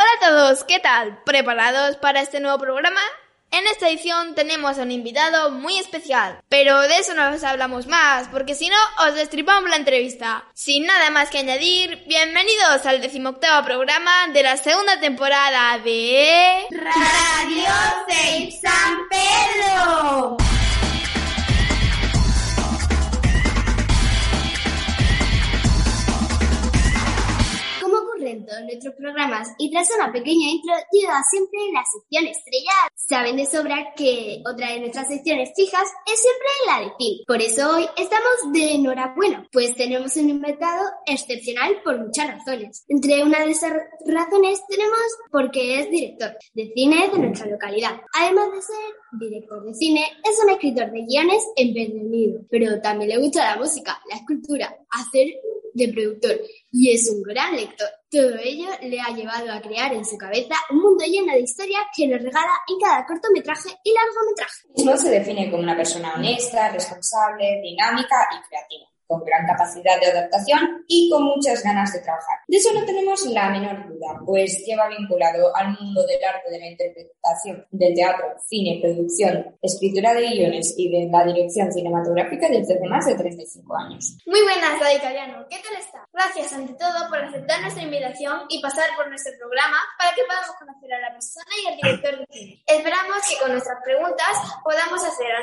Hola a todos, ¿qué tal? ¿Preparados para este nuevo programa? En esta edición tenemos a un invitado muy especial, pero de eso no os hablamos más, porque si no os destripamos la entrevista. Sin nada más que añadir, bienvenidos al decimoctavo programa de la segunda temporada de Radio Save San Pedro. Todos nuestros programas y tras una pequeña intro llega siempre la sección estrella. Saben de sobra que otra de nuestras secciones fijas es siempre la de film. Por eso hoy estamos de enhorabuena, pues tenemos un invitado excepcional por muchas razones. Entre una de esas razones tenemos porque es director de cine de nuestra localidad. Además de ser director de cine, es un escritor de guiones empedernido, pero también le gusta la música, la escultura, hacer de productor y es un gran lector. Todo ello le ha llevado a crear en su cabeza un mundo lleno de historias que nos regala en cada cortometraje y largometraje. Mismo se define como una persona honesta, responsable, dinámica y creativa con gran capacidad de adaptación y con muchas ganas de trabajar. De eso no tenemos la menor duda, pues lleva vinculado al mundo del arte de la interpretación, del teatro, cine, producción, escritura de guiones y de la dirección cinematográfica desde hace más de 35 años. Muy buenas, Cariano. ¿Qué tal está? Gracias ante todo por aceptar nuestra invitación y pasar por nuestro programa para que podamos conocer a la persona y al director de cine. Esperamos que con nuestras preguntas podamos hacer a,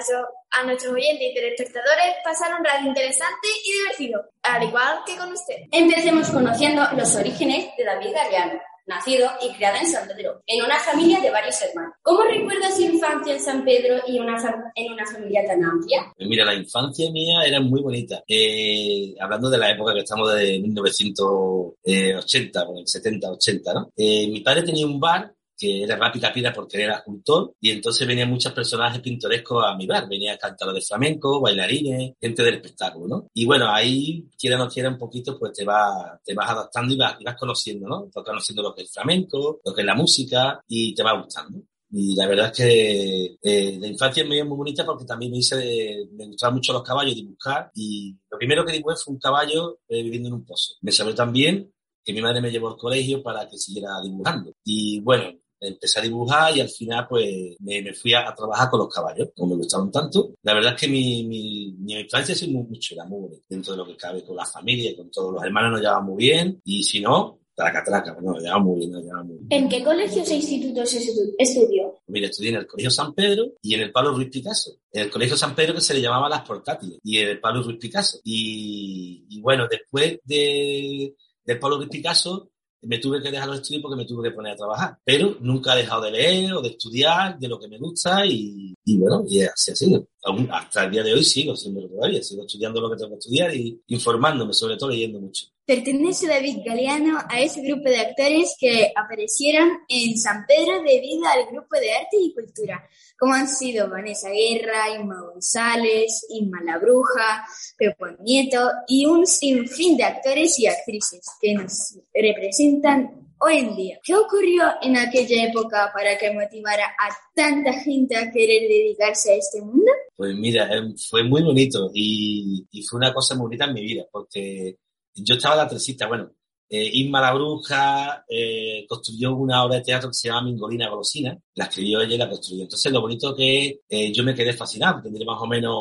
a nuestros oyentes y telespectadores pasar un rato interesante y divertido, al igual que con usted. Empecemos conociendo los orígenes de David Galeano, nacido y criado en San Pedro, en una familia de varios hermanos. ¿Cómo recuerda su infancia en San Pedro y una, en una familia tan amplia? Pues mira, la infancia mía era muy bonita. Eh, hablando de la época que estamos de 1980, 70, 80, ¿no? Eh, mi padre tenía un bar que era rápida pida porque era escultor y entonces venían muchos personajes pintorescos a mi bar. Venía cantadores de flamenco, bailarines, gente del espectáculo, ¿no? Y bueno, ahí, quiera no quiera un poquito, pues te vas, te vas adaptando y vas, conociendo, ¿no? Vas conociendo lo que es flamenco, lo que es la música y te va gustando. Y la verdad es que eh, la infancia es muy, muy bonita porque también me hice, me gustaban mucho los caballos, dibujar. Y lo primero que dibujé fue un caballo eh, viviendo en un pozo. Me sabió también que mi madre me llevó al colegio para que siguiera dibujando. Y bueno, empecé a dibujar y al final pues me, fui a, trabajar con los caballos, como me gustaban tanto. La verdad es que mi, mi, mi infancia es muy, mucho, era muy bonita, dentro de lo que cabe con la familia, con todos los hermanos nos llevamos muy bien y si no, traca, traca, bueno, nos llevamos muy bien, nos llevamos muy bien. ¿En qué colegios e institutos estudió? Mira, estudié en el Colegio San Pedro y en el Pablo Ruiz Picasso. En el Colegio San Pedro que se le llamaba Las Portátiles y en el Pablo Ruiz Picasso. Y, y bueno, después de, del Pablo Ruiz Picasso me tuve que dejar los estudios porque me tuve que poner a trabajar. Pero nunca he dejado de leer o de estudiar de lo que me gusta y, bueno, y así ha sido. Aún hasta el día de hoy sigo siendo todavía, sigo estudiando lo que tengo que estudiar y informándome, sobre todo leyendo mucho. Pertenece David Galeano a ese grupo de actores que aparecieron en San Pedro debido al grupo de arte y cultura, como han sido Vanessa Guerra, Inma González, Inma La Bruja, Pepo Nieto y un sinfín de actores y actrices que nos representan hoy en día. ¿Qué ocurrió en aquella época para que motivara a tanta gente a querer dedicarse a este mundo? Pues mira, em, fue muy bonito y, y fue una cosa muy bonita en mi vida, porque yo estaba la tresista, bueno, eh, Isma la Bruja eh, construyó una obra de teatro que se llama Mingolina Golosina, la escribió ella y la construyó. Entonces, lo bonito que eh, yo me quedé fascinado, tendría más o menos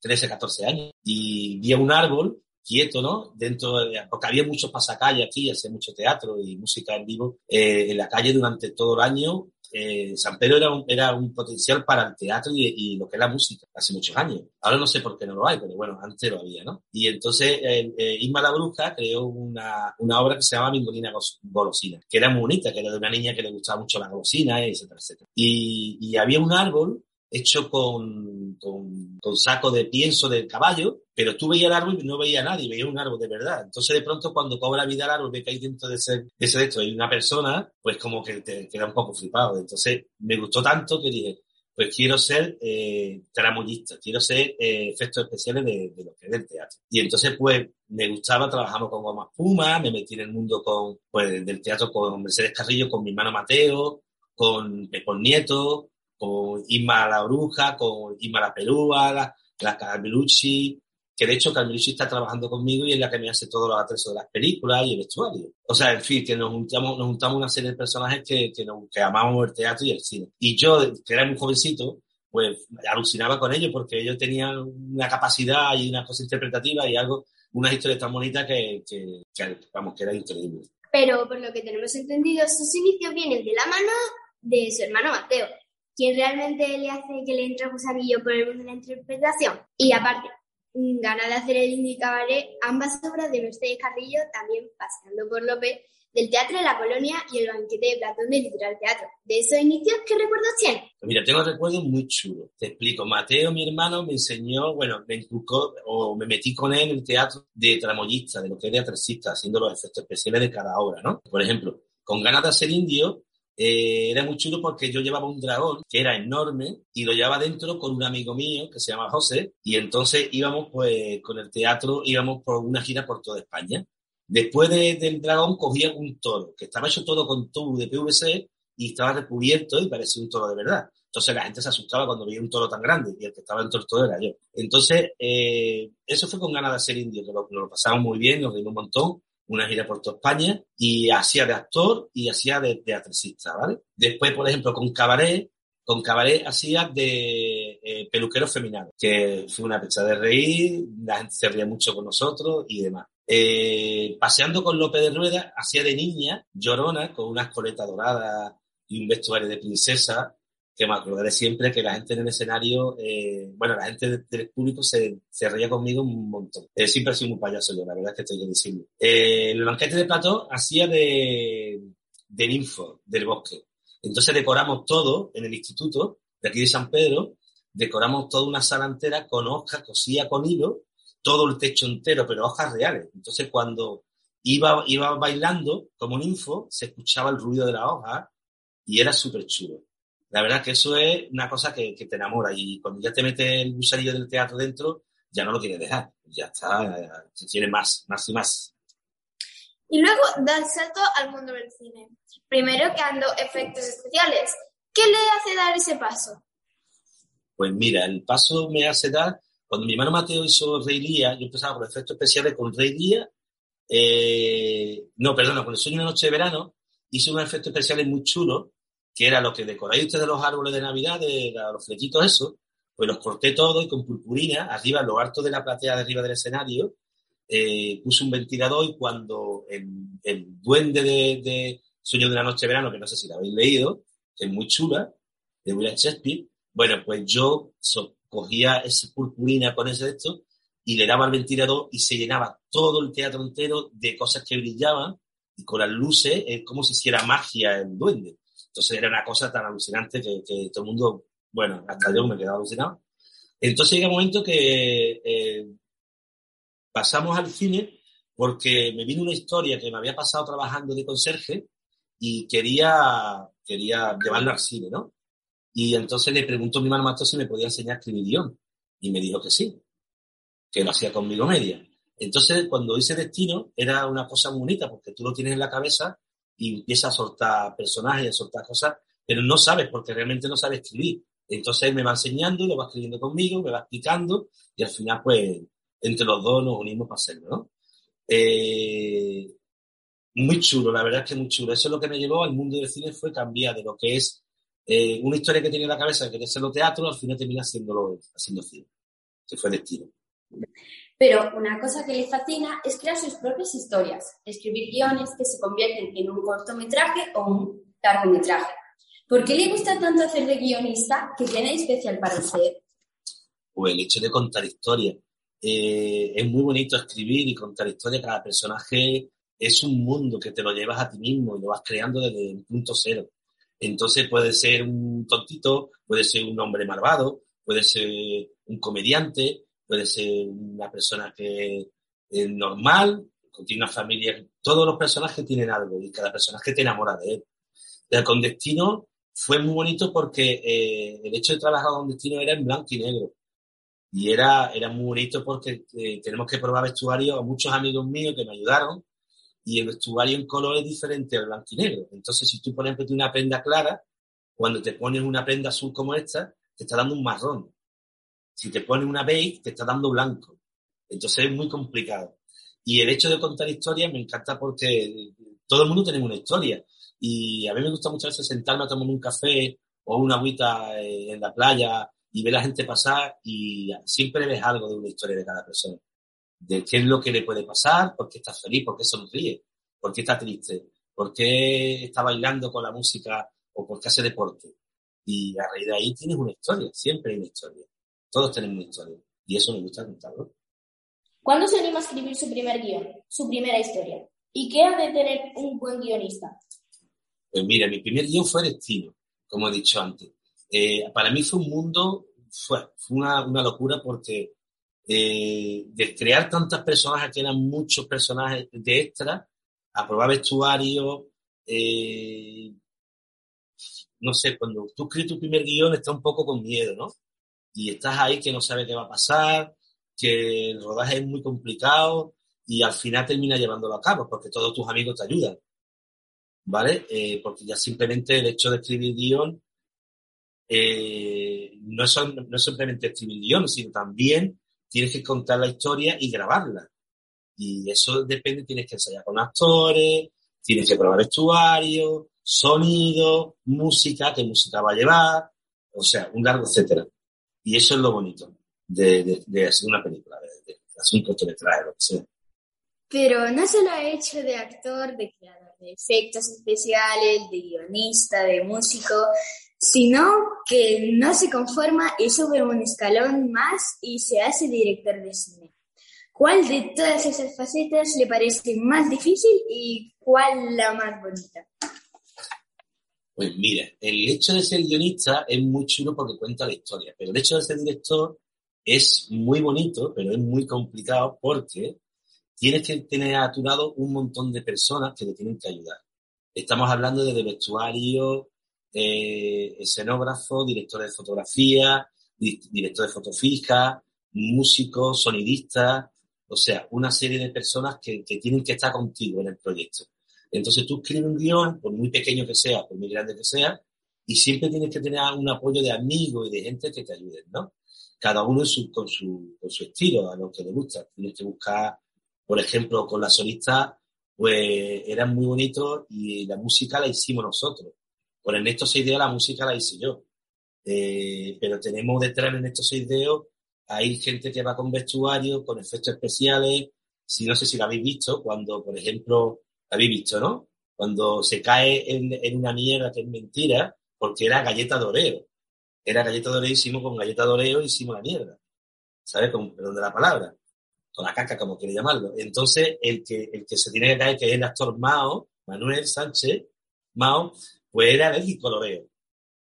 13, 14 años, y vi un árbol quieto, ¿no? Dentro de, porque había muchos pasacalles aquí, hacía mucho teatro y música en vivo eh, en la calle durante todo el año eh, San Pedro era un, era un potencial para el teatro y, lo que es la música hace muchos años. Ahora no sé por qué no lo hay, pero bueno, antes lo había, ¿no? Y entonces eh, Isma la Bruja creó una, una obra que se llama Mingolina Golosina, que era muy bonita, que era de una niña que le gustaba mucho la golosina, etcétera, etcétera. Y, y había un árbol hecho con, con, con, saco de pienso de caballo, pero tú veías el árbol y no veía a nadie, veía un árbol de verdad. Entonces de pronto cuando cobra vida el árbol, ve que hay dentro de ese, de ese de esto hay una persona, pues como que te queda un poco flipado. Entonces me gustó tanto que dije, pues quiero ser eh, tramoyista, quiero ser eh, efectos especiales de, de, lo que es del teatro. Y entonces, pues, me gustaba, trabajamos con Goma Puma, me metí en el mundo con, pues, del teatro con Mercedes Carrillo, con mi hermano Mateo, con Pepón Nieto, con Isma la Bruja, con Isma la Perúa, la, la Carmelucci, que de hecho Carmelucci está trabajando conmigo y es la que me hace todos los atresos de las películas y el vestuario. O sea, en fin, que nos juntamos, nos juntamos una serie de personajes que, que, nos, que amamos el teatro y el cine. Y yo, que era muy jovencito, pues alucinaba con ellos porque ellos tenían una capacidad y una cosa interpretativa y algo, una historia tan bonita que, que, que, vamos, que era increíble. Pero por lo que tenemos entendido, sus inicios vienen de la mano de su hermano Mateo, quien realmente le hace que le entre gusanillo por el mundo de la interpretación. Y aparte, gana de hacer el Indie Cabaret, ambas obras de Mercedes Carrillo, también paseando por López, del Teatro de la Colonia y el banquete de Platón del Literal Teatro. ¿De esos inicios qué recuerdos tienes? Pues mira, tengo recuerdos muy chulos. Te explico. Mateo, mi hermano, me enseñó, bueno, me inculcó o me metí con él en el teatro de tramoyista, de lo que es de haciendo los efectos especiales de cada obra, ¿no? Por ejemplo, con ganas de hacer indio, eh, era muy chulo porque yo llevaba un dragón que era enorme y lo llevaba dentro con un amigo mío que se llama José y entonces íbamos pues con el teatro, íbamos por una gira por toda España. Después de, del dragón cogía un toro que estaba hecho todo con tubo de PVC y estaba recubierto y parecía un toro de verdad. Entonces la gente se asustaba cuando veía un toro tan grande y el que estaba del toro era yo. Entonces, eh, eso fue con ganas de ser indio, que lo, lo pasamos muy bien, nos reímos un montón una gira por toda España y hacía de actor y hacía de teatricista, ¿vale? Después, por ejemplo, con Cabaret, con Cabaret hacía de eh, peluquero femenino, que fue una pecha de reír, la gente se ría mucho con nosotros y demás. Eh, paseando con López de Rueda, hacía de niña, llorona, con una coleta dorada y un vestuario de princesa, que me acordaré siempre que la gente en el escenario, eh, bueno, la gente del público se, se reía conmigo un montón. Eh, siempre he sido muy payaso yo, la verdad es que estoy que decirlo. Eh, el banquete de plató hacía de, de ninfo del bosque. Entonces decoramos todo en el instituto de aquí de San Pedro, decoramos toda una sala entera con hojas, cosía con hilo, todo el techo entero, pero hojas reales. Entonces cuando iba, iba bailando como ninfo, se escuchaba el ruido de la hoja y era súper chulo la verdad que eso es una cosa que, que, te enamora y cuando ya te metes el gusanillo del teatro dentro, ya no lo quieres dejar, ya está, se quiere más, más y más. Y luego da el salto al mundo del cine. Primero creando efectos especiales. ¿Qué le hace dar ese paso? Pues mira, el paso me hace dar, cuando mi hermano Mateo hizo Rey Lía, yo empezaba con efectos especiales con Rey Lía, eh, no, perdona, con el sueño de noche de verano, hice unos efectos especiales muy chulos que era lo que decoráis ustedes los árboles de Navidad, de los flechitos esos, pues los corté todo y con purpurina, arriba, en lo alto de la platea de arriba del escenario, eh, puse un ventilador y cuando el, el duende de, de, Sueño de la Noche Verano, que no sé si la habéis leído, que es muy chula, de William Shakespeare, bueno, pues yo so, cogía esa purpurina con ese esto y le daba al ventilador y se llenaba todo el teatro entero de cosas que brillaban y con las luces es como si hiciera magia el duende. Entonces era una cosa tan alucinante que, que todo el mundo, bueno, hasta yo me quedaba alucinado. Entonces llega un momento que eh, pasamos al cine porque me vino una historia que me había pasado trabajando de conserje y quería, quería llevarla al cine, ¿no? Y entonces le preguntó a mi hermano Mato si me podía enseñar a escribir guion. Y me dijo que sí, que lo hacía conmigo media. Entonces, cuando hice Destino, era una cosa muy bonita, porque tú lo tienes en la cabeza y empieza a soltar personajes, a soltar cosas, pero no sabes porque realmente no sabes escribir. Entonces me va enseñando, lo va escribiendo conmigo, me va explicando y al final pues entre los dos nos unimos para hacerlo, ¿no? Eh, muy chulo, la verdad es que muy chulo. Eso es lo que me llevó al mundo del cine fue cambiar de lo que es eh, una historia que tiene en la cabeza, que es hacerlo teatro, al final termina haciéndolo, haciendo cine. Que fue destino. Pero una cosa que le fascina es crear sus propias historias, escribir guiones que se convierten en un cortometraje o un largometraje. ¿Por qué le gusta tanto hacer de guionista? ¿Qué tiene especial para usted? Pues el hecho de contar historias. Eh, es muy bonito escribir y contar historias. Cada personaje es un mundo que te lo llevas a ti mismo y lo vas creando desde el punto cero. Entonces puede ser un tontito, puede ser un hombre malvado, puede ser un comediante, puede ser una persona que es normal, tiene una familia. Todos los personajes tienen algo y cada personaje te enamora de él. El con Destino fue muy bonito porque eh, el hecho de trabajar con Destino era en blanco y negro. Y era, era muy bonito porque eh, tenemos que probar vestuario a muchos amigos míos que me ayudaron y el vestuario en color es diferente al blanco y negro. Entonces, si tú, por ejemplo, tienes una prenda clara, cuando te pones una prenda azul como esta, te está dando un marrón. Si te pones una beige, te está dando blanco. Entonces es muy complicado. Y el hecho de contar historias me encanta porque todo el mundo tiene una historia. Y a mí me gusta mucho veces sentarme a tomar un café o una agüita eh, en la playa y ver a la gente pasar y siempre ves algo de una historia de cada persona. De qué es lo que le puede pasar, por qué está feliz, por qué sonríe, por qué está triste, por qué está bailando con la música o por qué hace deporte. Y a raíz de ahí tienes una historia, siempre hay una historia. Todos tenemos una historia. Y eso me gusta contarlo. ¿Cuándo se anima a escribir su primer guion, su primera historia? ¿Y qué ha de tener un buen guionista? Pues mira, mi primer guion fue Destino, como he dicho antes. Eh, para mí fue un mundo, fue, fue una, una, locura porque eh, de crear tantas personajes, que eran muchos personajes de extra, a probar vestuario, eh, no sé, cuando tú escribes tu primer guion estás un poco con miedo, ¿no? Y estás ahí que no sabes qué va a pasar, que el rodaje es muy complicado y al final termina llevándolo a cabo porque todos tus amigos te ayudan, ¿vale? Eh, porque ya simplemente el hecho de escribir guion eh, no, es, no es simplemente escribir guion, sino también tienes que contar la historia y grabarla. Y eso depende, tienes que ensayar con actores, tienes que probar vestuario, sonido, música, qué música va a llevar, o sea, un largo etcétera. Y eso es lo bonito de, de, hacer una película, de, de hacer un cortometraje, lo que sea. Pero no solo ha hecho de actor, de creador de efectos especiales, de guionista, de músico, sino que no se conforma y sube un escalón más y se hace director de cine. ¿Cuál de todas esas facetas le parece más difícil y cuál la más bonita? Pues mira, el hecho de ser guionista es muy chulo porque cuenta la historia, pero el hecho de ser director es muy bonito, pero es muy complicado porque tienes que tener a tu lado un montón de personas que te tienen que ayudar. Estamos hablando de vestuario, eh, escenógrafo, director de fotografía, director de foto fija, músico, sonidista, o sea, una serie de personas que, tienen que estar contigo en el proyecto. Entonces tú escribes un guion, por muy pequeño que sea, por muy grande que sea, y siempre tienes que tener un apoyo de amigos y de gente que te ayuden, ¿no? Cada uno su, con, su, con su estilo, a lo que le gusta. Tienes que buscar, por ejemplo, con la solista, pues era muy bonito y la música la hicimos nosotros. Con Ernesto Seideo la música la hice yo. Eh, pero tenemos detrás en Ernesto Seideo, hay gente que va con vestuario, con efectos especiales. Si no sé si lo habéis visto, cuando, por ejemplo, lo habéis visto, ¿no? Cuando se cae en, en una mierda que es mentira, porque era galleta de oreo. Era galleta de oreo, hicimos con galleta de oreo, hicimos la mierda. ¿Sabes? Con perdón de la palabra. Con la caca, como quiere llamarlo. Entonces, el que, el que se tiene que caer, que es el actor Mao, Manuel Sánchez, Mao, pues era alérgico al oreo.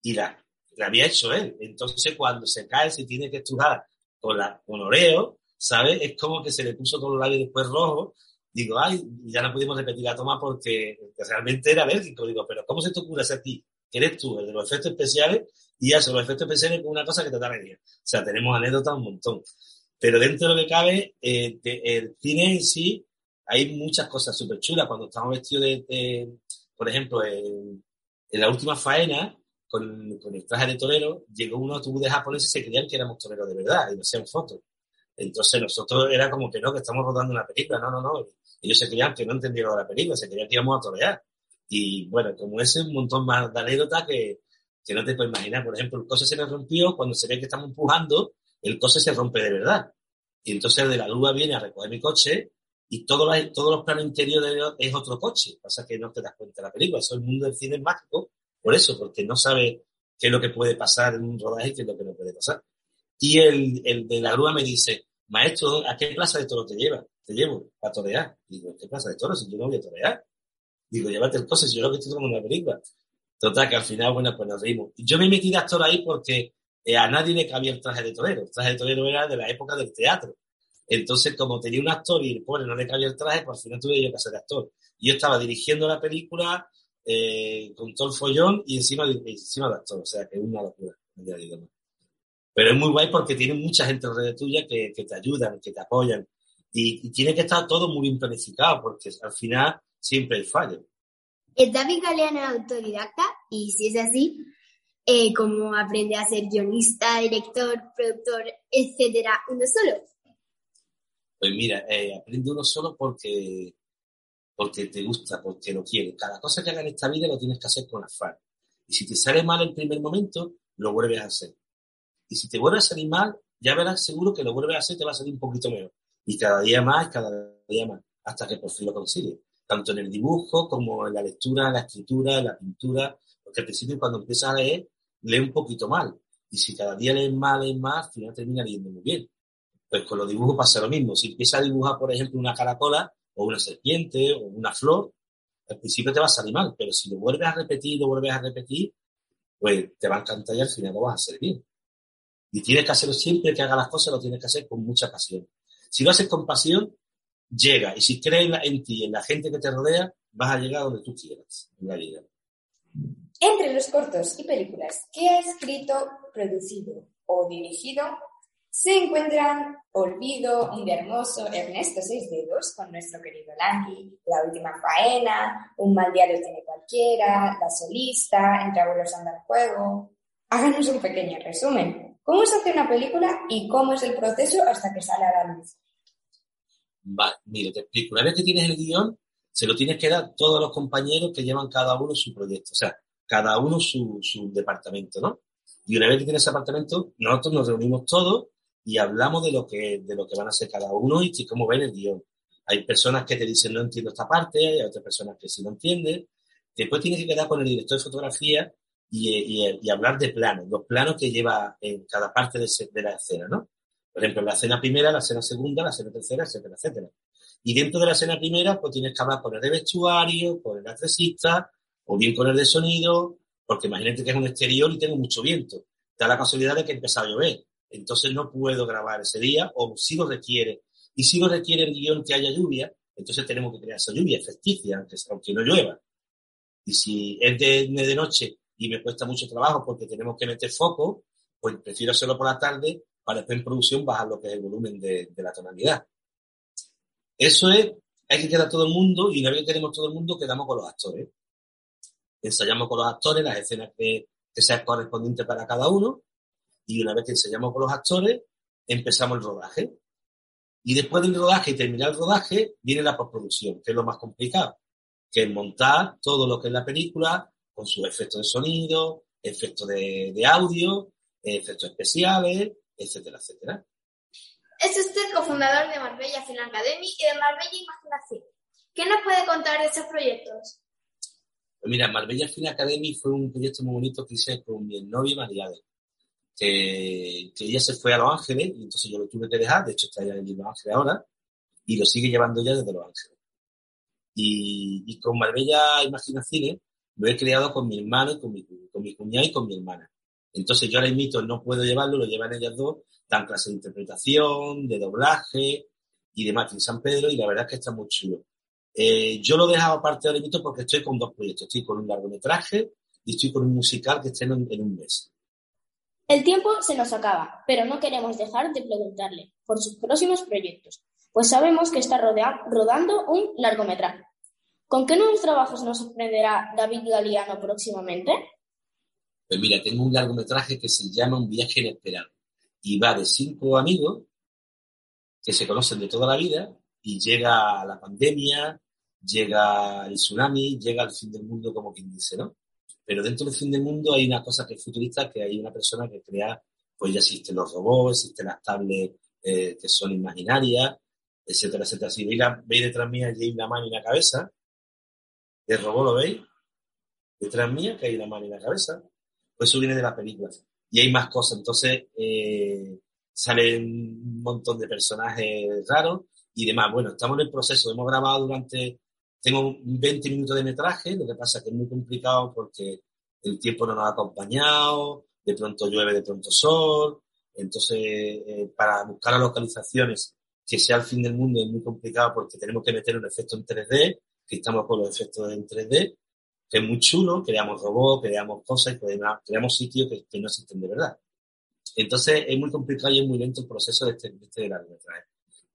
Y la, la había hecho él. Entonces, cuando se cae, se tiene que estudiar con, la, con oreo, ¿sabes? Es como que se le puso todos los labios después rojos. Digo, ay, ya no pudimos repetir la toma porque realmente era alérgico. Digo, pero ¿cómo se te ocurre hacer a ti? Que eres tú, el de los efectos especiales, y eso, los efectos especiales es una cosa que te da alegría. O sea, tenemos anécdotas un montón. Pero dentro de lo que cabe, eh, el cine en sí, hay muchas cosas súper chulas. Cuando estamos vestidos de, por ejemplo, en, en, la última faena, con, con, el traje de torero, llegó uno autobús de japoneses y se creían que éramos toreros de verdad y nos hacían fotos. Entonces nosotros era como que no, que estamos rodando una película. No, no, no. Ellos se creían que no entendieron la película, se creían que íbamos a torear. Y bueno, como ese, un montón más de anécdotas que, que no te puedes imaginar. Por ejemplo, el coche se nos rompió cuando se ve que estamos empujando, el coche se rompe de verdad. Y entonces de la grúa viene a recoger mi coche y todo la, todos los planos interiores es otro coche. Pasa que no te das cuenta de la película. Eso el mundo del cine es mágico por eso, porque no sabe qué es lo que puede pasar en un rodaje y qué es lo que no puede pasar. Y el, el de la grúa me dice, maestro, ¿a qué plaza de toro te lleva? Te llevo a torear. Digo, ¿qué plaza de toro si yo no voy a torear? Digo, llévate el coche si yo lo que estoy tomando una película. Total, que al final, bueno, pues nos reímos. Yo me metí de actor ahí porque eh, a nadie le cabía el traje de torero. El traje de torero era de la época del teatro. Entonces, como tenía un actor y el pobre no le cabía el traje, pues al final tuve yo que ser actor. Y yo estaba dirigiendo la película eh, con todo el follón y encima de, encima de actor. O sea, que es una locura. Pero es muy guay porque tiene mucha gente alrededor tuya que, que te ayudan, que te apoyan. Y, y, tiene que estar todo muy bien planificado porque al final siempre hay fallos. ¿Es David Galeano autodidacta? Y si es así, eh, ¿cómo aprende a ser guionista, director, productor, etcétera, uno solo? Pues mira, eh, aprende uno solo porque, porque te gusta, porque lo quieres. Cada cosa que hagas en esta vida lo tienes que hacer con afán. Y si te sale mal el primer momento, lo vuelves a hacer. Y si te vuelve a salir mal, ya verás seguro que lo vuelves a hacer te va a salir un poquito mejor. Y cada día más, cada día más, hasta que por fin lo consigues. Tanto en el dibujo como en la lectura, la escritura, la pintura. Porque al principio cuando empiezas a leer, lee un poquito mal. Y si cada día lees más, lees más, al final termina leyendo muy bien. Pues con los dibujos pasa lo mismo. Si empiezas a dibujar, por ejemplo, una caracola o una serpiente o una flor, al principio te va a salir mal, pero si lo vuelves a repetir, lo vuelves a repetir, pues te va a encantar y al final lo vas a hacer bien. Y tienes que hacerlo siempre que hagas las cosas, lo tienes que hacer con mucha pasión. Si lo haces con pasión, llega. Y si crees en ti y en la gente que te rodea, vas a llegar donde tú quieras en la vida. Entre los cortos y películas que ha escrito, producido o dirigido, se encuentran Olvido, Un día hermoso, Ernesto Seis Dedos con nuestro querido Langui, La última faena, Un mal día lo tiene cualquiera, La solista, Entre abuelos anda el juego. Háganos un pequeño resumen. ¿Cómo se hace una película y cómo es el proceso hasta que sale a la luz? Vale, mire, te explico. Una vez que tienes el guion, se lo tienes que dar a todos los compañeros que llevan cada uno su proyecto, o sea, cada uno su, departamento, ¿no? Y una vez que tienes ese apartamento, nosotros nos reunimos todos y hablamos de lo que, de lo que van a hacer cada uno y cómo ven el guion. Hay personas que te dicen no entiendo esta parte, hay otras personas que sí lo entienden. Después tienes que quedar con el director de fotografía y, y, y hablar de planos, los planos que lleva en cada parte de, de la escena, ¿no? Por ejemplo, la escena primera, la escena segunda, la escena tercera, etcétera, etcétera. Y dentro de la escena primera, pues tienes que hablar con el de vestuario, con el actresista, o bien con el de sonido, porque imagínate que es un exterior y tengo mucho viento. Da la casualidad de que empieza a llover. Entonces no puedo grabar ese día, o si lo requiere. Y si lo requiere el guion que haya lluvia, entonces tenemos que crear esa lluvia ficticia, aunque, aunque no llueva. Y si es de, de noche y me cuesta mucho trabajo porque tenemos que meter foco, pues prefiero hacerlo por la tarde para después en producción bajar lo que es el volumen de, de la tonalidad. Eso es, hay que quedar todo el mundo y una vez que tenemos todo el mundo, quedamos con los actores. Ensayamos con los actores las escenas que, que sean correspondientes para cada uno y una vez que ensayamos con los actores, empezamos el rodaje. Y después del rodaje y terminar el rodaje, viene la postproducción, que es lo más complicado, que es montar todo lo que es la película con sus efectos de sonido, efectos de, de audio, efectos especiales, etcétera, etcétera. Es usted cofundador de Marbella Film Academy y de Marbella Imaginación. ¿Qué nos puede contar de estos proyectos? Pues mira, Marbella Film Academy fue un proyecto muy bonito que hice con mi novia María que, que, ella se fue a Los Ángeles y entonces yo lo tuve que dejar, de hecho está ya en Los Ángeles ahora, y lo sigue llevando ya desde Los Ángeles. Y, y con Marbella Imaginación lo he creado con mi hermano, con mi, con mi cuñada y con mi hermana. Entonces yo ahora invito, no puedo llevarlo, lo llevan ellas dos, dan clases de interpretación, de doblaje y de en San Pedro y la verdad es que está muy chulo. Eh, yo lo he dejado aparte del invito porque estoy con dos proyectos. Estoy con un largometraje y estoy con un musical que estreno en, un mes. El tiempo se nos acaba, pero no queremos dejar de preguntarle por sus próximos proyectos, pues sabemos que está rodando un largometraje. ¿Con qué nuevos trabajos nos sorprenderá David Galeano próximamente? Pues mira, tengo un largometraje que se llama Un viaje inesperado y va de cinco amigos que se conocen de toda la vida y llega la pandemia, llega el tsunami, llega el fin del mundo, como quien dice, ¿no? Pero dentro del fin del mundo hay una cosa que es futurista, que hay una persona que crea, pues ya existen los robots, existen las tablets eh, que son imaginarias, etcétera, etcétera. Si veis, detrás mía, hay una mano y una cabeza, el robot lo veis, detrás mía, que hay una mano y una cabeza, pues eso viene de las películas. Y hay más cosas, entonces eh, salen un montón de personajes raros y demás. Bueno, estamos en el proceso, hemos grabado durante, tengo 20 minutos de metraje, lo que pasa es que es muy complicado porque el tiempo no nos ha acompañado, de pronto llueve, de pronto sol. Entonces, eh, para buscar las localizaciones que sea el fin del mundo es muy complicado porque tenemos que meter un efecto en 3D, que estamos con los efectos en 3D, que es muy chulo, creamos robots, creamos cosas, creamos sitios que, no existen de verdad. Entonces es muy complicado y es muy lento el proceso de este, de este largometraje.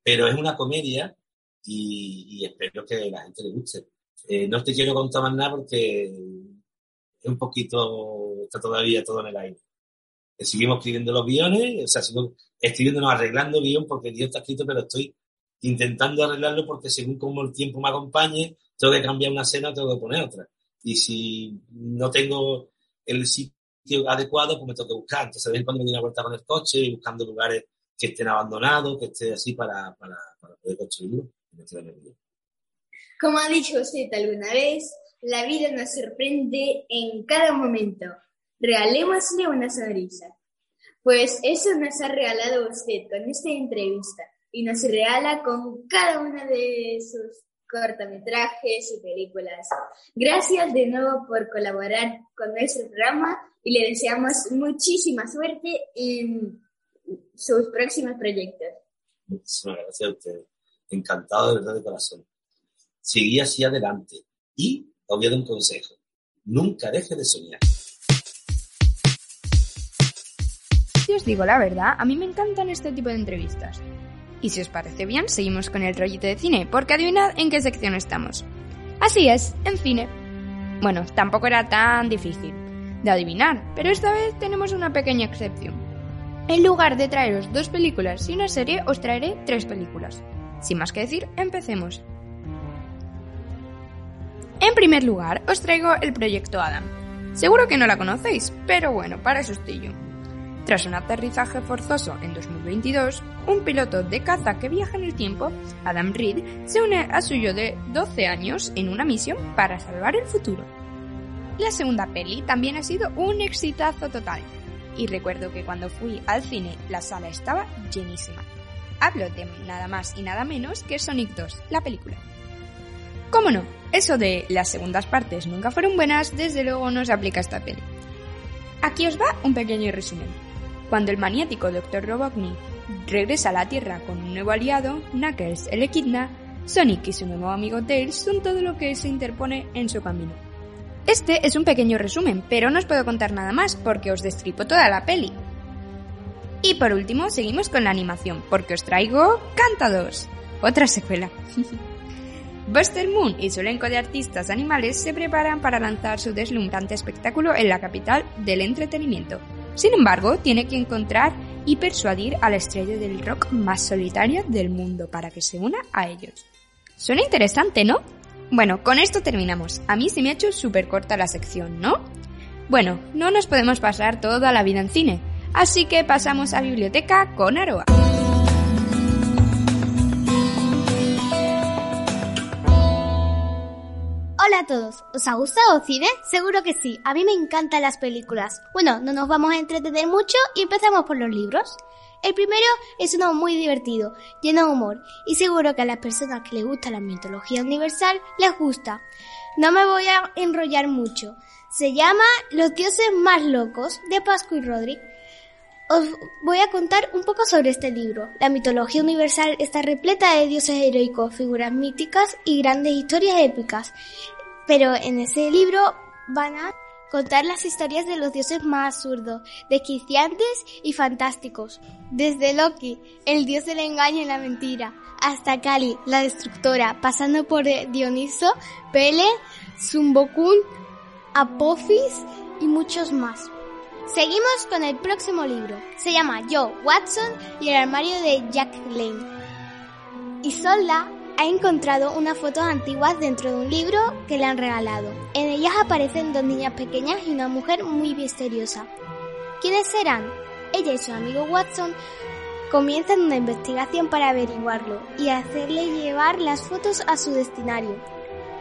Pero es una comedia y, espero que la gente le guste. Eh, no te quiero contar más nada porque es un poquito, está todavía todo en el aire. Eh, seguimos escribiendo los guiones, o sea, seguimos escribiendo, arreglando guion porque el guion está escrito, pero estoy intentando arreglarlo porque según como el tiempo me acompañe, tengo que cambiar una escena, tengo que poner otra. Y si no tengo el sitio adecuado, pues me tengo que buscar. Entonces, a veces cuando me doy una vuelta con el coche, buscando lugares que estén abandonados, que estén así para, para, para poder construirlo. Como ha dicho usted alguna vez, la vida nos sorprende en cada momento. Regalémosle una sonrisa. Pues eso nos ha regalado usted con esta entrevista y nos regala con cada uno de sus cortometrajes y películas. Gracias de nuevo por colaborar con nuestro programa y le deseamos muchísima suerte en sus próximos proyectos. Muchísimas gracias a ustedes. Encantado de verdad de corazón. Seguí así adelante y os voy a dar un consejo. Nunca deje de soñar. Si os digo la verdad, a mí me encantan este tipo de entrevistas. Y si os parece bien, seguimos con el rollito de cine, porque adivinad en qué sección estamos. Así es, en cine. Bueno, tampoco era tan difícil de adivinar, pero esta vez tenemos una pequeña excepción. En lugar de traeros dos películas y una serie, os traeré tres películas. Sin más que decir, empecemos. En primer lugar, os traigo el proyecto Adam. Seguro que no la conocéis, pero bueno, para yo. Tras un aterrizaje forzoso en 2022, un piloto de caza que viaja en el tiempo, Adam Reed, se une a su yo de 12 años en una misión para salvar el futuro. La segunda peli también ha sido un exitazo total, y recuerdo que cuando fui al cine la sala estaba llenísima. Hablo de nada más y nada menos que Sonic 2, la película. ¿Cómo no? Eso de las segundas partes nunca fueron buenas, desde luego no se aplica a esta peli. Aquí os va un pequeño resumen. Cuando el maniático Dr. Robotnik regresa a la Tierra con un nuevo aliado, Knuckles el Equidna, Sonic y su nuevo amigo Tails son todo lo que se interpone en su camino. Este es un pequeño resumen, pero no os puedo contar nada más porque os destripo toda la peli. Y por último, seguimos con la animación, porque os traigo Cantados, otra secuela. Buster Moon y su elenco de artistas animales se preparan para lanzar su deslumbrante espectáculo en la capital del entretenimiento, sin embargo, tiene que encontrar y persuadir a la estrella del rock más solitaria del mundo para que se una a ellos. Suena interesante, ¿no? Bueno, con esto terminamos. A mí se me ha hecho súper corta la sección, ¿no? Bueno, no nos podemos pasar toda la vida en cine, así que pasamos a biblioteca con Aroa. Hola a todos, ¿os ha gustado cine? Seguro que sí, a mí me encantan las películas. Bueno, no nos vamos a entretener mucho y empezamos por los libros. El primero es uno muy divertido, lleno de humor, y seguro que a las personas que les gusta la mitología universal les gusta. No me voy a enrollar mucho. Se llama Los dioses más locos de Pascu y Rodri. Os voy a contar un poco sobre este libro. La mitología universal está repleta de dioses heroicos, figuras míticas y grandes historias épicas. Pero en ese libro van a contar las historias de los dioses más absurdos, desquiciantes y fantásticos. Desde Loki, el dios del engaño y la mentira, hasta Kali, la destructora, pasando por Dioniso, Pele, Zumbokun, Apophis y muchos más. Seguimos con el próximo libro. Se llama Joe Watson y el armario de Jack Lane. Isolda ha encontrado unas fotos antiguas dentro de un libro que le han regalado. En ellas aparecen dos niñas pequeñas y una mujer muy misteriosa. ¿Quiénes serán? Ella y su amigo Watson comienzan una investigación para averiguarlo y hacerle llevar las fotos a su destinario.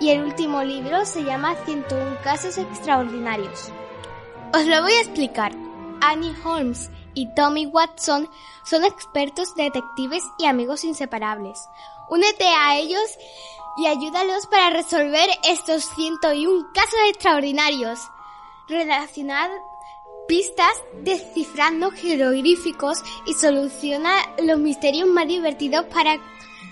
Y el último libro se llama 101 casos extraordinarios. Os lo voy a explicar. Annie Holmes y Tommy Watson son expertos detectives y amigos inseparables. Únete a ellos y ayúdalos para resolver estos 101 casos extraordinarios. relacionar pistas descifrando jeroglíficos y soluciona los misterios más divertidos para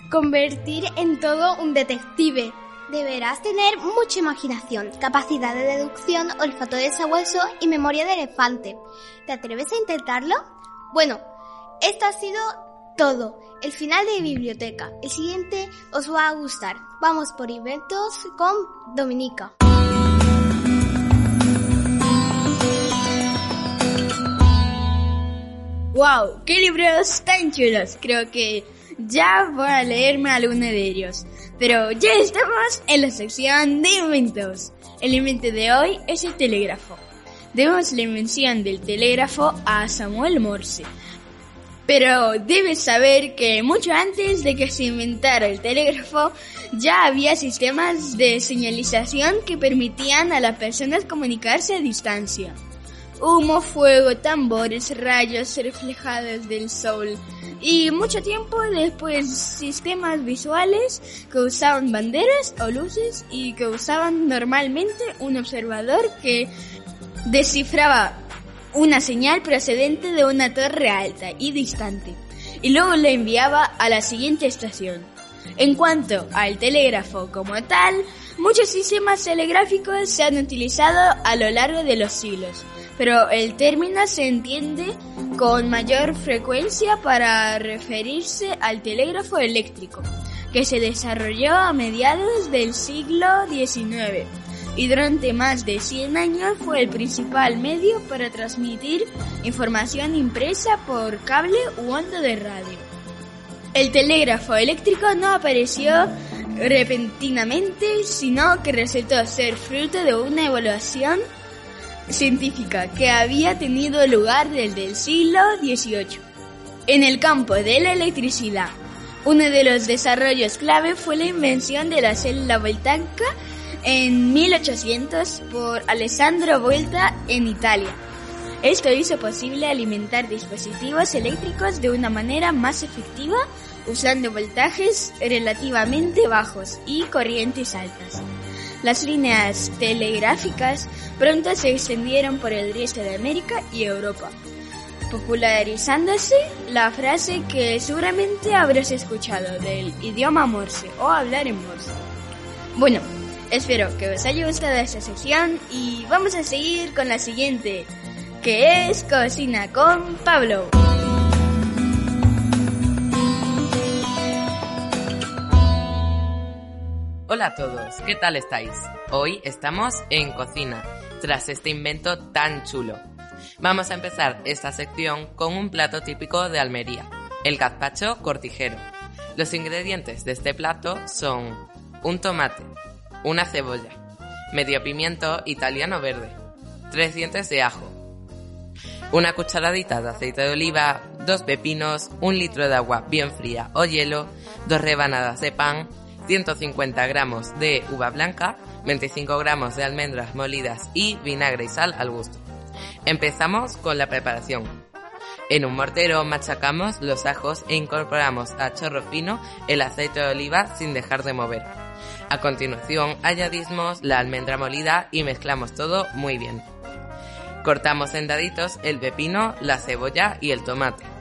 convertir en todo un detective. Deberás tener mucha imaginación, capacidad de deducción, olfato de sabueso y memoria de elefante. ¿Te atreves a intentarlo? Bueno, esto ha sido todo. El final de biblioteca. El siguiente os va a gustar. Vamos por inventos con Dominica. ¡Wow! ¡Qué libros tan chulos! Creo que ya voy a leerme alguno de ellos. Pero ya estamos en la sección de inventos. El invento de hoy es el telégrafo. Debemos la invención del telégrafo a Samuel Morse. Pero debes saber que mucho antes de que se inventara el telégrafo, ya había sistemas de señalización que permitían a las personas comunicarse a distancia humo, fuego, tambores, rayos reflejados del sol y mucho tiempo después sistemas visuales que usaban banderas o luces y que usaban normalmente un observador que descifraba una señal procedente de una torre alta y distante y luego la enviaba a la siguiente estación. En cuanto al telégrafo como tal, muchos sistemas telegráficos se han utilizado a lo largo de los siglos, pero el término se entiende con mayor frecuencia para referirse al telégrafo eléctrico, que se desarrolló a mediados del siglo XIX y durante más de 100 años fue el principal medio para transmitir información impresa por cable u onda de radio. El telégrafo eléctrico no apareció repentinamente, sino que resultó ser fruto de una evaluación científica que había tenido lugar desde el siglo XVIII. En el campo de la electricidad, uno de los desarrollos clave fue la invención de la célula voltaica en 1800 por Alessandro Volta en Italia. Esto hizo posible alimentar dispositivos eléctricos de una manera más efectiva usando voltajes relativamente bajos y corrientes altas. Las líneas telegráficas pronto se extendieron por el resto de América y Europa, popularizándose la frase que seguramente habrás escuchado del idioma morse o hablar en morse. Bueno, espero que os haya gustado esta sección y vamos a seguir con la siguiente, que es Cocina con Pablo. Hola a todos, ¿qué tal estáis? Hoy estamos en cocina, tras este invento tan chulo. Vamos a empezar esta sección con un plato típico de Almería, el gazpacho cortijero. Los ingredientes de este plato son un tomate, una cebolla, medio pimiento italiano verde, tres dientes de ajo, una cucharadita de aceite de oliva, dos pepinos, un litro de agua bien fría o hielo, dos rebanadas de pan, 150 gramos de uva blanca, 25 gramos de almendras molidas y vinagre y sal al gusto. Empezamos con la preparación. En un mortero machacamos los ajos e incorporamos a chorro fino el aceite de oliva sin dejar de mover. A continuación añadimos la almendra molida y mezclamos todo muy bien. Cortamos en daditos el pepino, la cebolla y el tomate.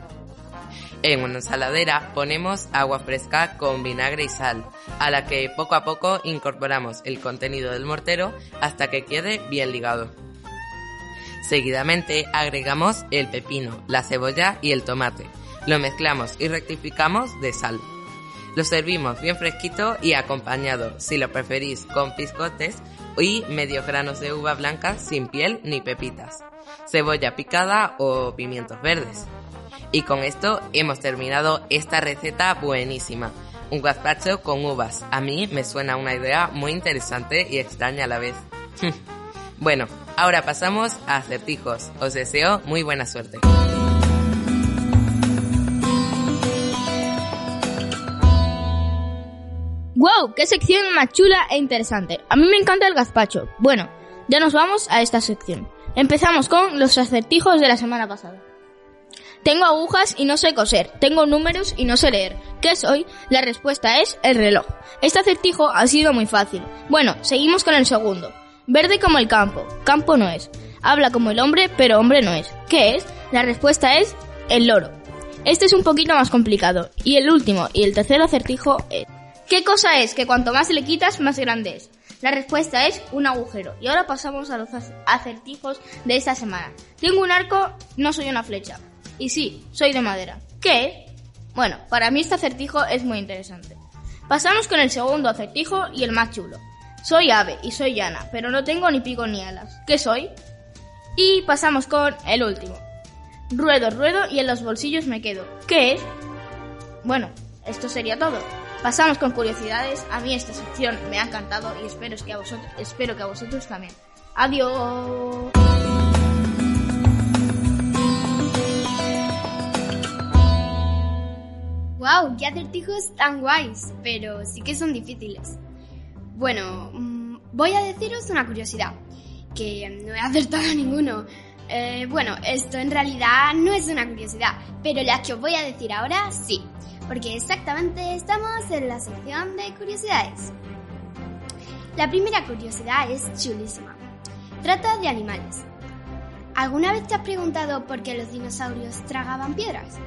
En una ensaladera ponemos agua fresca con vinagre y sal, a la que poco a poco incorporamos el contenido del mortero hasta que quede bien ligado. Seguidamente agregamos el pepino, la cebolla y el tomate. Lo mezclamos y rectificamos de sal. Lo servimos bien fresquito y acompañado, si lo preferís, con piscotes y medio granos de uva blanca sin piel ni pepitas, cebolla picada o pimientos verdes. Y con esto hemos terminado esta receta buenísima. Un gazpacho con uvas. A mí me suena una idea muy interesante y extraña a la vez. bueno, ahora pasamos a acertijos. Os deseo muy buena suerte. ¡Wow! ¡Qué sección más chula e interesante! A mí me encanta el gazpacho. Bueno, ya nos vamos a esta sección. Empezamos con los acertijos de la semana pasada. Tengo agujas y no sé coser. Tengo números y no sé leer. ¿Qué soy? La respuesta es el reloj. Este acertijo ha sido muy fácil. Bueno, seguimos con el segundo. Verde como el campo. Campo no es. Habla como el hombre, pero hombre no es. ¿Qué es? La respuesta es el loro. Este es un poquito más complicado. Y el último y el tercer acertijo es... ¿Qué cosa es que cuanto más le quitas, más grande es? La respuesta es un agujero. Y ahora pasamos a los acertijos de esta semana. Tengo un arco, no soy una flecha. Y sí, soy de madera. ¿Qué? Bueno, para mí este acertijo es muy interesante. Pasamos con el segundo acertijo y el más chulo. Soy ave y soy llana, pero no tengo ni pico ni alas. ¿Qué soy? Y pasamos con el último. Ruedo, ruedo y en los bolsillos me quedo. ¿Qué es? Bueno, esto sería todo. Pasamos con curiosidades. A mí esta sección me ha encantado y espero que a vosotros, espero que a vosotros también. Adiós. ¡Wow! ¡Qué acertijos tan guays! Pero sí que son difíciles. Bueno, mm, voy a deciros una curiosidad, que no he acertado ninguno. Eh, bueno, esto en realidad no es una curiosidad, pero la que os voy a decir ahora sí, porque exactamente estamos en la sección de curiosidades. La primera curiosidad es chulísima. Trata de animales. ¿Alguna vez te has preguntado por qué los dinosaurios tragaban piedras?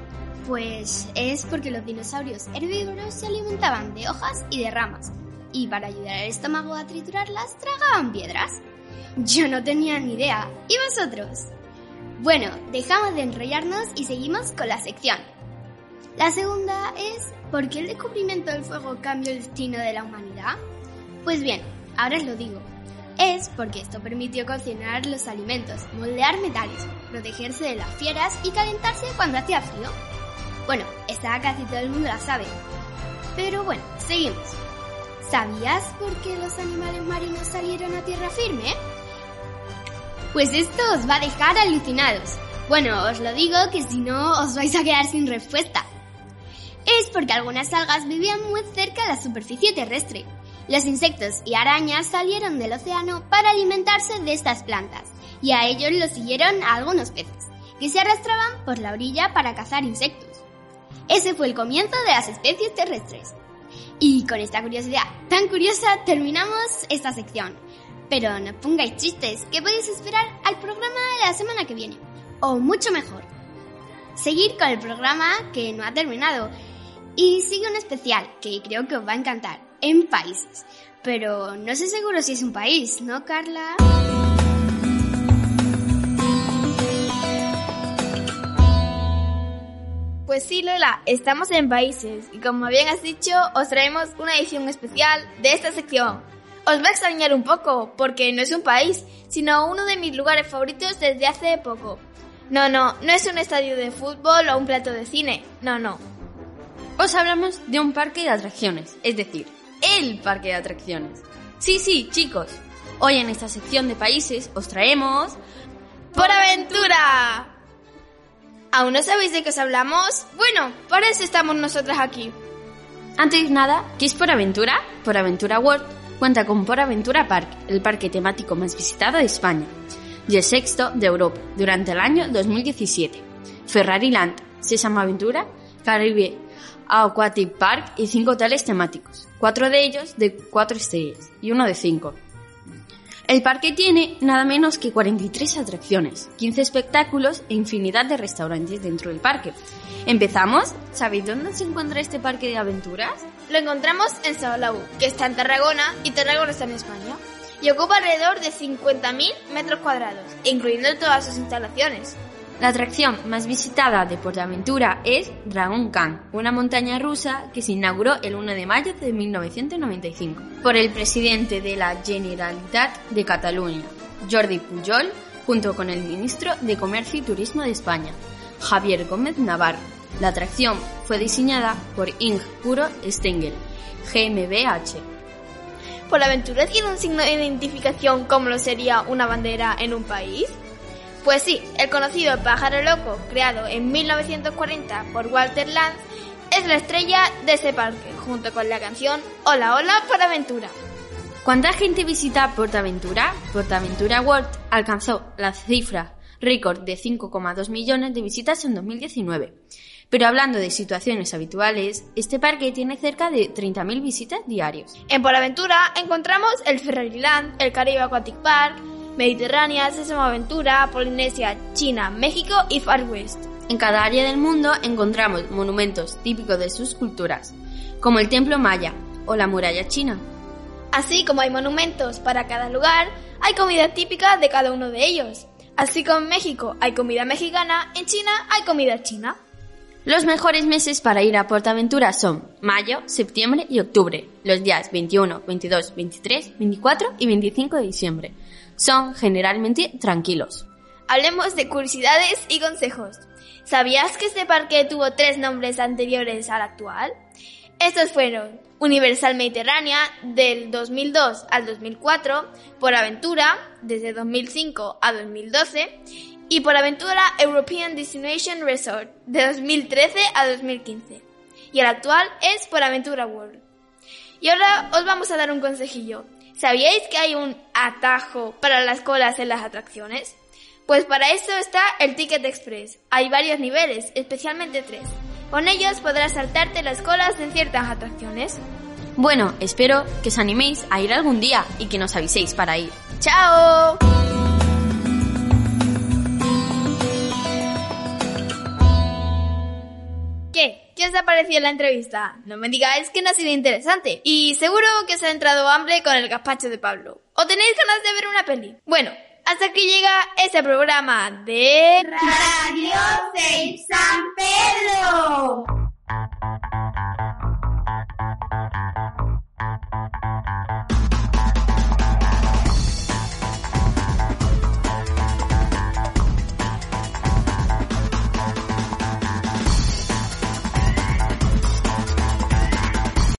Pues es porque los dinosaurios herbívoros se alimentaban de hojas y de ramas, y para ayudar al estómago a triturarlas tragaban piedras. Yo no tenía ni idea. ¿Y vosotros? Bueno, dejamos de enrollarnos y seguimos con la sección. La segunda es ¿por qué el descubrimiento del fuego cambió el destino de la humanidad? Pues bien, ahora os lo digo. Es porque esto permitió cocinar los alimentos, moldear metales, protegerse de las fieras y calentarse cuando hacía frío. Bueno, esta casi todo el mundo la sabe. Pero bueno, seguimos. ¿Sabías por qué los animales marinos salieron a tierra firme? Pues esto os va a dejar alucinados. Bueno, os lo digo que si no os vais a quedar sin respuesta. Es porque algunas algas vivían muy cerca de la superficie terrestre. Los insectos y arañas salieron del océano para alimentarse de estas plantas, y a ellos los siguieron algunos peces, que se arrastraban por la orilla para cazar insectos. Ese fue el comienzo de las especies terrestres. Y con esta curiosidad tan curiosa terminamos esta sección. Pero no pongáis chistes, que podéis esperar al programa de la semana que viene. O mucho mejor. Seguir con el programa que no ha terminado. Y sigue un especial que creo que os va a encantar. En países. Pero no sé seguro si es un país, ¿no, Carla? Pues sí, Lola, estamos en países y como bien has dicho, os traemos una edición especial de esta sección. Os va a extrañar un poco, porque no es un país, sino uno de mis lugares favoritos desde hace poco. No, no, no es un estadio de fútbol o un plato de cine, no, no. Os hablamos de un parque de atracciones, es decir, el parque de atracciones. Sí, sí, chicos, hoy en esta sección de países os traemos... ¡Por aventura! ¿Aún no sabéis de qué os hablamos? Bueno, por eso estamos nosotras aquí. Antes de nada, ¿qué es Por Aventura? Por Aventura World cuenta con Por Aventura Park, el parque temático más visitado de España, y el sexto de Europa durante el año 2017. Ferrari Land, Sesama Aventura, Caribe Aquatic Park y cinco hoteles temáticos, cuatro de ellos de cuatro estrellas y uno de cinco. El parque tiene nada menos que 43 atracciones, 15 espectáculos e infinidad de restaurantes dentro del parque. ¿Empezamos? ¿Sabéis dónde se encuentra este parque de aventuras? Lo encontramos en Saolau, que está en Tarragona y Tarragona está en España, y ocupa alrededor de 50.000 metros cuadrados, incluyendo todas sus instalaciones. La atracción más visitada de Portaventura es Dragon Khan, una montaña rusa que se inauguró el 1 de mayo de 1995 por el presidente de la Generalitat de Cataluña, Jordi Pujol, junto con el ministro de Comercio y Turismo de España, Javier Gómez Navarro. La atracción fue diseñada por Ing Puro Stengel, GmbH. ¿Por aventura tiene un signo de identificación como lo sería una bandera en un país? Pues sí, el conocido pájaro loco, creado en 1940 por Walter Lantz, es la estrella de ese parque, junto con la canción Hola Hola por Aventura. ¿Cuánta gente visita Portaventura? Portaventura World alcanzó la cifra récord de 5,2 millones de visitas en 2019. Pero hablando de situaciones habituales, este parque tiene cerca de 30.000 visitas diarios. En Por Aventura encontramos el Ferrari Land, el Caribe Aquatic Park, Mediterránea, Sésamo Aventura, Polinesia, China, México y Far West. En cada área del mundo encontramos monumentos típicos de sus culturas, como el Templo Maya o la Muralla China. Así como hay monumentos para cada lugar, hay comida típica de cada uno de ellos. Así como en México hay comida mexicana, en China hay comida china. Los mejores meses para ir a Portaventura son mayo, septiembre y octubre, los días 21, 22, 23, 24 y 25 de diciembre. Son generalmente tranquilos. Hablemos de curiosidades y consejos. ¿Sabías que este parque tuvo tres nombres anteriores al actual? Estos fueron Universal Mediterránea del 2002 al 2004, Por Aventura desde 2005 a 2012 y Por Aventura European Destination Resort de 2013 a 2015. Y el actual es Por Aventura World. Y ahora os vamos a dar un consejillo. ¿Sabíais que hay un atajo para las colas en las atracciones? Pues para eso está el Ticket Express. Hay varios niveles, especialmente tres. Con ellos podrás saltarte las colas en ciertas atracciones. Bueno, espero que os animéis a ir algún día y que nos aviséis para ir. ¡Chao! ¿qué os ha parecido la entrevista? No me digáis que no ha sido interesante. Y seguro que se ha entrado hambre con el gazpacho de Pablo. ¿O tenéis ganas de ver una peli? Bueno, hasta aquí llega este programa de Radio 6 San Pedro.